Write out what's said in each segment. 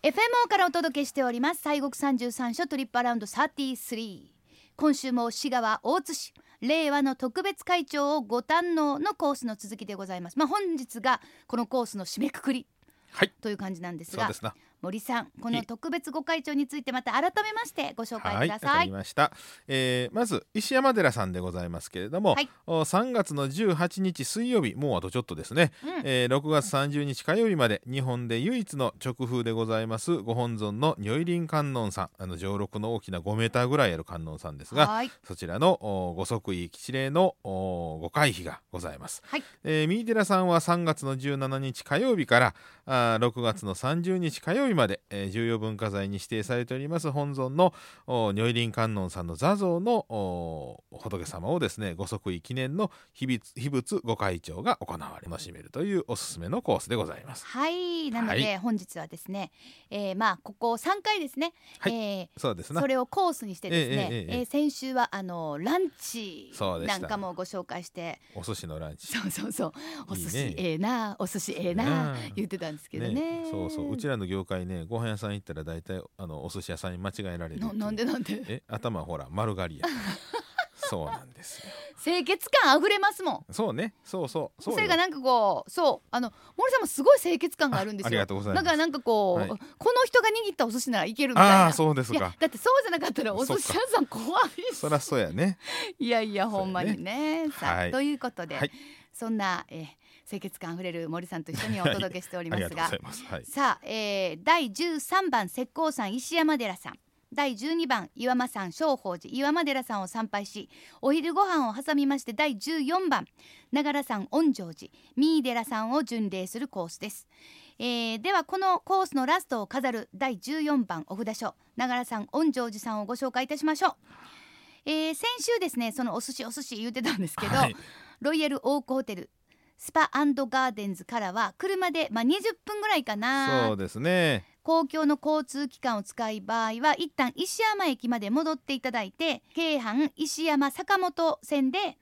FMO からお届けしております。西国三十三所トリップアラウンド33今週も滋賀は大津市。令和の特別会長をご堪能のコースの続きでございます。まあ本日がこのコースの締めくくりはい。という感じなんですがそうですな森さんこの特別ご会長についてまた改めましてご紹介ください。かりました、えーまず石山寺さんでございますけれども、はい。お3月の18日水曜日もうあとちょっとですね、うん。えー6月30日火曜日まで日本で唯一の直風でございますご本尊の如意輪観音さんあの上六の大きな5メーターぐらいある観音さんですがはい。そちらのおご即位吉礼のおご会費がございます、はい。えー、三井寺さんは3月の17日火曜日からあー6月の30日火曜日まで、えー重要文化財に指定されております本尊のお如意輪観音さんの座像のお仏様をですねご即位記念の秘仏秘仏ご会長が行われ楽しめるというおすすめのコースでございます。はい。なので、は本日はですね、えー、まあここ3回ですね、はい。えそうですそれをコースにしてですね、ええ先週はあのランチなんかもご紹介して。お寿司のランチ。そうそうそう。お寿司いいねええなお寿司ええな言ってたんですけどね。そうそう。うちらの業界ねご飯屋さん行ったら大体あのお寿司屋さんに間違えられるななんでなんで？え頭ほら丸刈りや。そうなんですよ。清潔感あふれますもん。そうね。そうそう。そうよ。それがなんかこうそう。あの森さんもすごい清潔感があるんですよ。あありがとうございます。だからなんかこう、はい。この人が握ったお寿司ならいけるみたいなああそうですか。だってそうじゃなかったらお寿司屋さん怖いそらそうやね。いやいやほんまにね。さあ、はい。ということで、はい。そんな、えー清潔感あふれる森さんと一緒にお届けしておりますが。さあ、えー、第13番石膏山石山寺さん。第12番岩間山正法寺。岩間寺さんを参拝しお昼ご飯を挟みまして第14番長良山恩城寺。三井寺さんを巡礼するコースです、えーではこのコースのラストを飾る第14番お札書長良山恩城寺さんをご紹介いたしましょう、えー先週ですねそのお寿司お寿司言ってたんですけど、はい。ロイヤルオークホテルスパガーデンズからは車で、まあ、20分ぐらいかな。そうですね。公共の交通機関を使い場合は一旦石山駅まで戻っていただいて京阪石山坂本線で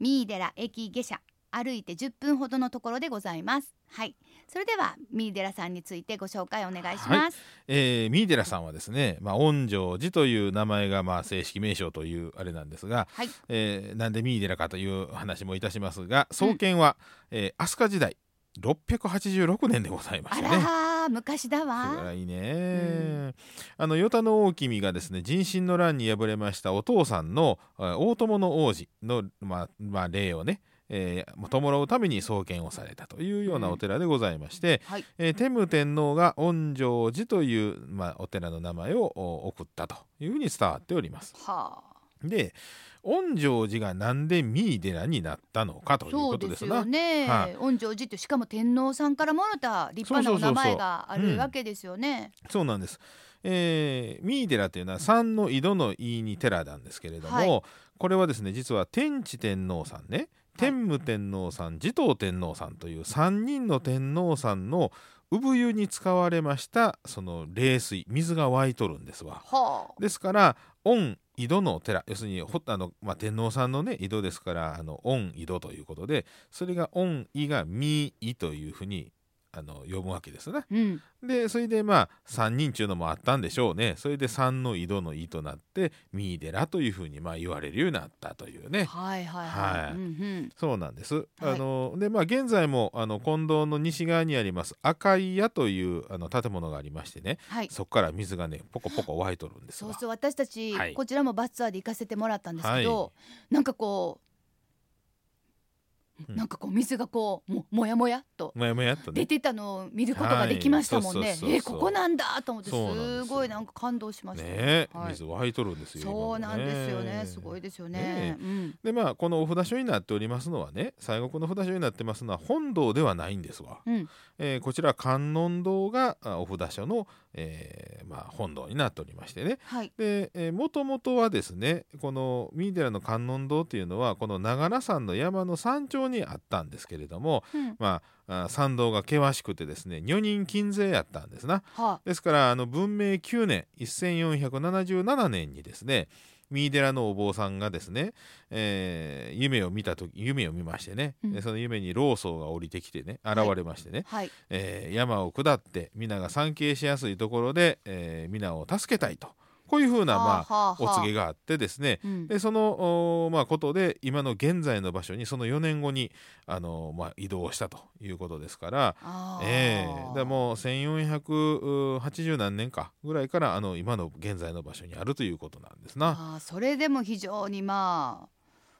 三井寺駅下車歩いて10分ほどのところでございます。はい。それでは三井寺さんについてご紹介お願いします、えー、三井寺さんはですね、まあ、恩城寺という名前がまあ正式名称というあれなんですが、はい。えーなんで三井寺かという話もいたしますが創建は、えー飛鳥時代686年でございまあすね。らー昔だわ。いね、あの与田の大君がですね人心の乱に敗れましたお父さんのあ大友の王子の、まあまあ、霊をね、えー、弔うために創建をされたというようなお寺でございまして、はいえー天武天皇が恩城寺という、まあ、お寺の名前をお送ったというふうに伝わっております。はあで恩城寺がなんで三井寺になったのかということですすな。よね、はい恩城寺ってしかも天皇さんからもらった立派なお名前があるわけですよね。そうなんです。えー、三井寺というのは三の井戸の井に寺なんですけれども、はいこれはですね実は天智天皇さんね天武天皇さん持統天皇さんという3人の天皇さんの産湯に使われましたその冷水水が湧いとるんですわ。はあですから御井戸の寺要するにほあの、まあ、天皇さんのね井戸ですからあの御井戸ということでそれが御井が三井というふうにあの呼ぶわけですね。うん、でそれでまあ3人っていうのもあったんでしょうねそれで3の井戸の井となって三井寺というふうにまあ言われるようになったというねはいはいはい。はいうんうんそうなんです。はいあのでまあ現在もあの近藤の西側にあります赤い屋というあの建物がありましてねはい。そこから水がねポコポコ湧いとるんですわ。そうそう私たち、はいこちらもバスツアーで行かせてもらったんですけど、なんかこう、うんなんかこう水がこうももやもやっともやもやっとね出てたのを見ることができましたもんね。はいえここなんだと思ってすすごいなんか感動しました。ねはい水湧いとるんですよ。そうなんですよね。すごいですよねね。うん。でまあこのお札所になっておりますのはね西国の札所になってますのは本堂ではないんですわ。うん。えーこちら観音堂があお札所の、えーまあ、本堂になっておりましてねはい。で、えー、もともとはですねこの三井寺の観音堂っていうのはこの長良山の山の山頂にあったんですけれども、うん。まあ、あ参道が険しくてですね女人禁制やったんですな。はですからあの文明9年1477年にですね三井寺のお坊さんがですね、えー夢を見た時夢を見ましてね、うん。でその夢に老僧が降りてきてね現れましてね、はい。えー山を下って皆が参詣しやすいところで、えー皆を助けたいとこういうふうな、まあ、お告げがあってですね。うん。でその、おまあ、ことで今の現在の場所にその4年後にあの、まあ、移動したということですから、ええ。だからもう1480何年かぐらいからあの今の現在の場所にあるということなんですな。あーそれでも非常にまあ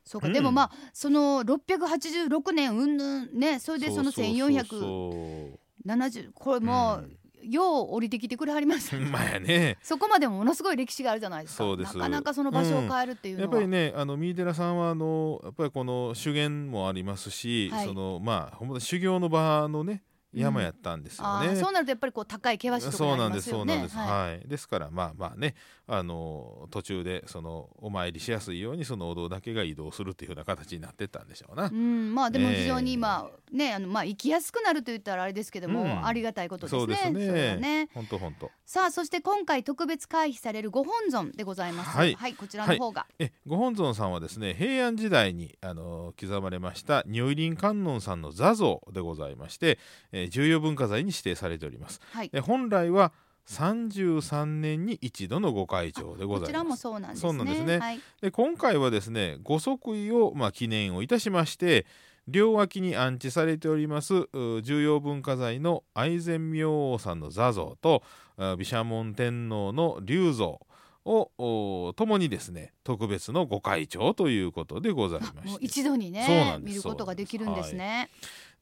そうか、うん。でもまあその686年うんぬんねそれでそのうう1470そう。これもうう、よう降りてきてくれはります。まあやね。そこまでもものすごい歴史があるじゃないですか。そうです。なかなかその場所を変えるっていうのは、やっぱりねあの三井寺さんはあのやっぱりこの修験もありますし、はい。そのまあほん修行の場のね山やったんですよね。あーそうなるとやっぱりこう高い険しいところになりそうなんですますよねそうなんです、はいはい、ですからまあまあねあの途中でそのお参りしやすいようにそのお堂だけが移動するっていうような形になってったんでしょうなう。ん、まあでもええ非常に今、ねあのまあ行きやすくなると言ったらあれですけども、うんありがたいことですね。そうですねね。本当本当。さあそして今回特別回避されるご本尊でございます。はいこちらの方が、えご本尊さんはですね平安時代にあの刻まれました如意輪観音さんの座像でございまして、えー重要文化財に指定されております。はい。で本来は33年に一度のご開帳でございます。こちらもそうなんですね。ですねはい。で今回はですねご即位を、まあ、記念をいたしまして両脇に安置されておりますう重要文化財の愛染明王さんの座像とあ毘沙門天皇の龍像をおともにですね特別のご開帳ということでございまして。一度にね見ることができるんですね。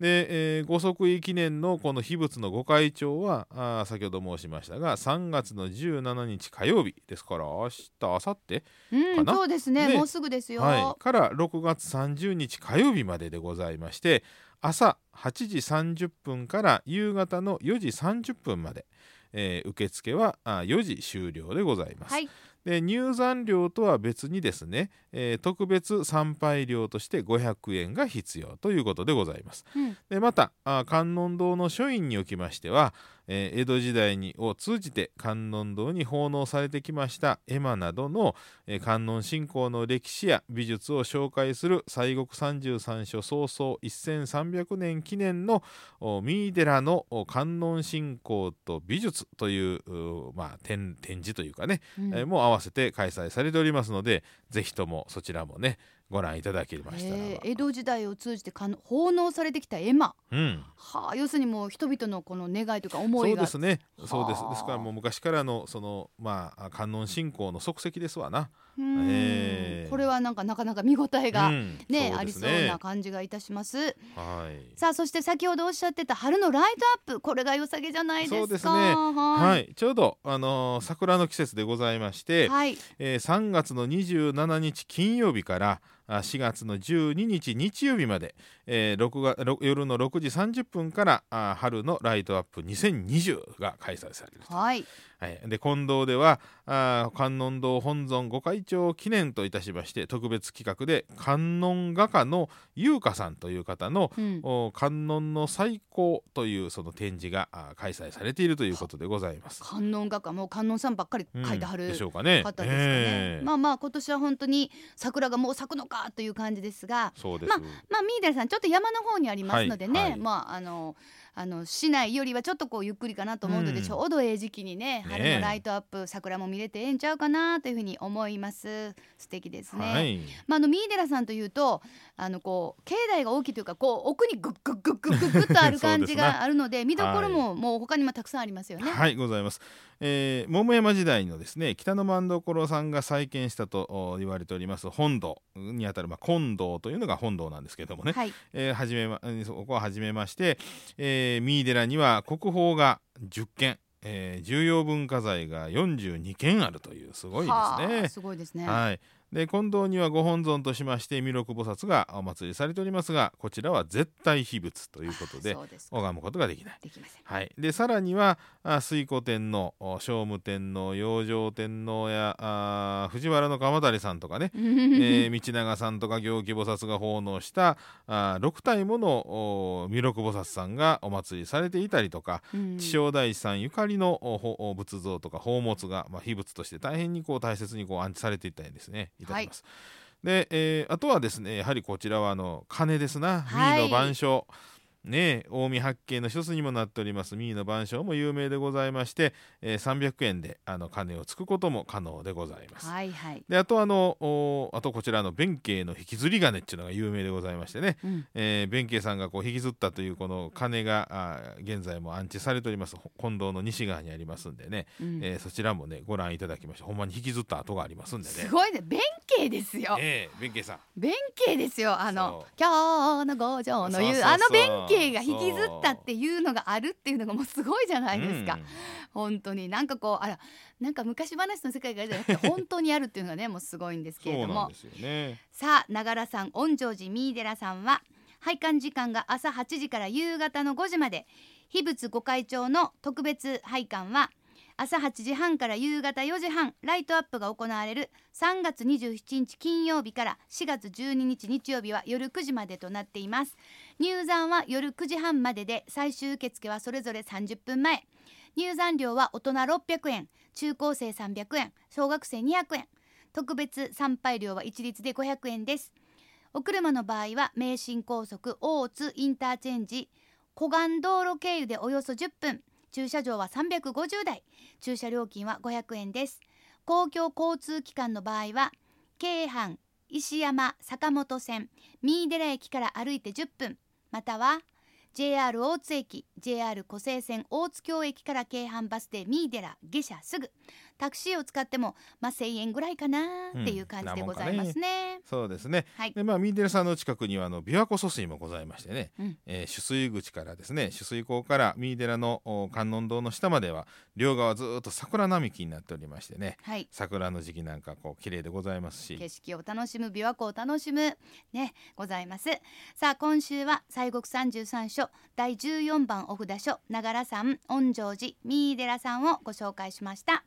で、えーご即位記念のこの秘仏のご開帳はあー先ほど申しましたが3月の17日火曜日ですから明日明後日うん、かなそうですね。ね。もうすぐですよ。はい、から6月30日火曜日まででございまして朝8時30分から夕方の4時30分まで、えー受付はあ4時終了でございます。はい。で入山料とは別にですね、えー特別参拝料として500円が必要ということでございます。うんでまたあ観音堂の書院におきましては、えー江戸時代にを通じて観音堂に奉納されてきました絵馬などの、えー観音信仰の歴史や美術を紹介する西国三十三所創創1300年記念のお三井寺のお観音信仰と美術といううまあ、展展示というかね、うん。えーも合わせて開催されておりますのでぜひともそちらもねご覧いただけましたらば、えー江戸時代を通じて奉納されてきた絵馬、うん。はあ、要するにもう人々のこの願いというか思そいうがですね。そうです。はあ。ですからもう昔からのそのまあ観音信仰の足跡ですわな、えーこれはなんかなかなか見応えがうん。ね,、そうありそうな感じがいたします。はい。さあそして先ほどおっしゃってた春のライトアップこれが良さげじゃないですか。そうですね。ははい。い、ちょうど、あのー桜の季節でございまして、はい。えー3月の27日金曜日からあ4月の12日日曜日まで、えー6がろ夜の6時30分からあ春のライトアップ2020が開催されると。はい。はい、で近藤ではあー観音堂本尊御開帳記念といたしまして特別企画で観音画家の優香さんという方のうん。お観音の最高というその展示があー開催されているということでございます。観音画家もう観音さんばっかりうん書いてはるでしょうかね。方ですかね、ええ。まあまあ今年は本当に桜がもう咲くのかという感じですが。ままあミーデルさんちょっと山の方にありますのでね、はいはいまああのあの市内よりはちょっとこうゆっくりかなと思うので、うん。ちょうどええ時期にねね春のライトアップ桜も見れてええんちゃうかなというふうに思います。素敵ですね、はい。まあ、あの三井寺さんというとあのこう境内が大きいというかこう奥にグッグッグッグッグッグッとある感じがあるので見どころももう他にもたくさんありますよね。はいございます、えー桃山時代のですね北政所さんが再建したとお言われております本堂にあたる、まあ、金堂というのが本堂なんですけれどもね、はい、えー始めまそこを始めまして、えー、三井寺には国宝が10件、えー重要文化財が42件あるというすごいですはあね。すごいですね。はい、で近藤にはご本尊としまして弥勒菩薩がお祭りされておりますがこちらは絶対秘仏ということで拝むことができない。できませんはい、でさらにはあ水古天皇お聖武天皇養生天皇やあ藤原の鎌足さんとかね、えー道長さんとか行基菩薩が奉納したあ6体ものお弥勒菩薩さんがお祭りされていたりとか、うん。地正大師さんゆかりの仏像とか宝物が、まあ、秘仏として大変にこう大切にこう安置されていたりですねいたします。で、えーあとはですねやはりこちらはあの鐘ですな。はい。の晩鐘、ねえ近江八景の一つにもなっております。三井の晩鐘も有名でございまして、えー300円であの鐘をつくことも可能でございます。はいはい、であとあのおあとこちらの弁慶の引きずり鐘っていうのが有名でございましてね、うん。えー弁慶さんがこう引きずったというこの鐘があー現在も安置されております。ほ近藤の西側にありますんでね、うん。えーそちらもねご覧いただきましてほんまに引きずった跡がありますんでね。すごいね。弁慶ですよ、ええ弁慶さん。弁慶ですよ。あの今日の五条の言うそうそうそう。あの弁慶が引きずったっていうのがあるっていうのがもうすごいじゃないですか、うん。本当になんかこうあらなんか昔話の世界がじゃなくて本当にあるっていうのがねもうすごいんですけれども。ね。さあながらさん御城寺三井寺さんは拝観時間が朝8時から夕方の5時まで秘仏御開帳の特別拝観は朝8時半から夕方4時半ライトアップが行われる3月27日金曜日から4月12日日曜日は夜9時までとなっています。入山は夜9時半までで最終受付はそれぞれ30分前。入山料は大人600円中高生300円小学生200円。特別参拝料は一律で500円です。お車の場合は名神高速大津インターチェンジ湖岸道路経由でおよそ10分。駐車場は350台。駐車料金は500円です。公共交通機関の場合は京阪石山坂本線三井寺駅から歩いて10分。または JR 大津駅 JR 湖西線大津京駅から京阪バスで三井寺下車すぐ。タクシーを使ってもまあ1000円ぐらいかなっていう感じでございますね。そうですね。はい、でまあ三井寺さんの近くにはあの琵琶湖疎水もございましてね、うん。えー取水口からですね取水口から三井寺のお観音堂の下までは両側ずーっと桜並木になっておりましてね。はい。桜の時期なんかこう綺麗でございますし。景色を楽しむ琵琶湖を楽しむねございます。さあ今週は西国三十三所第14番お札所長良さん御城寺三井寺さんをご紹介しました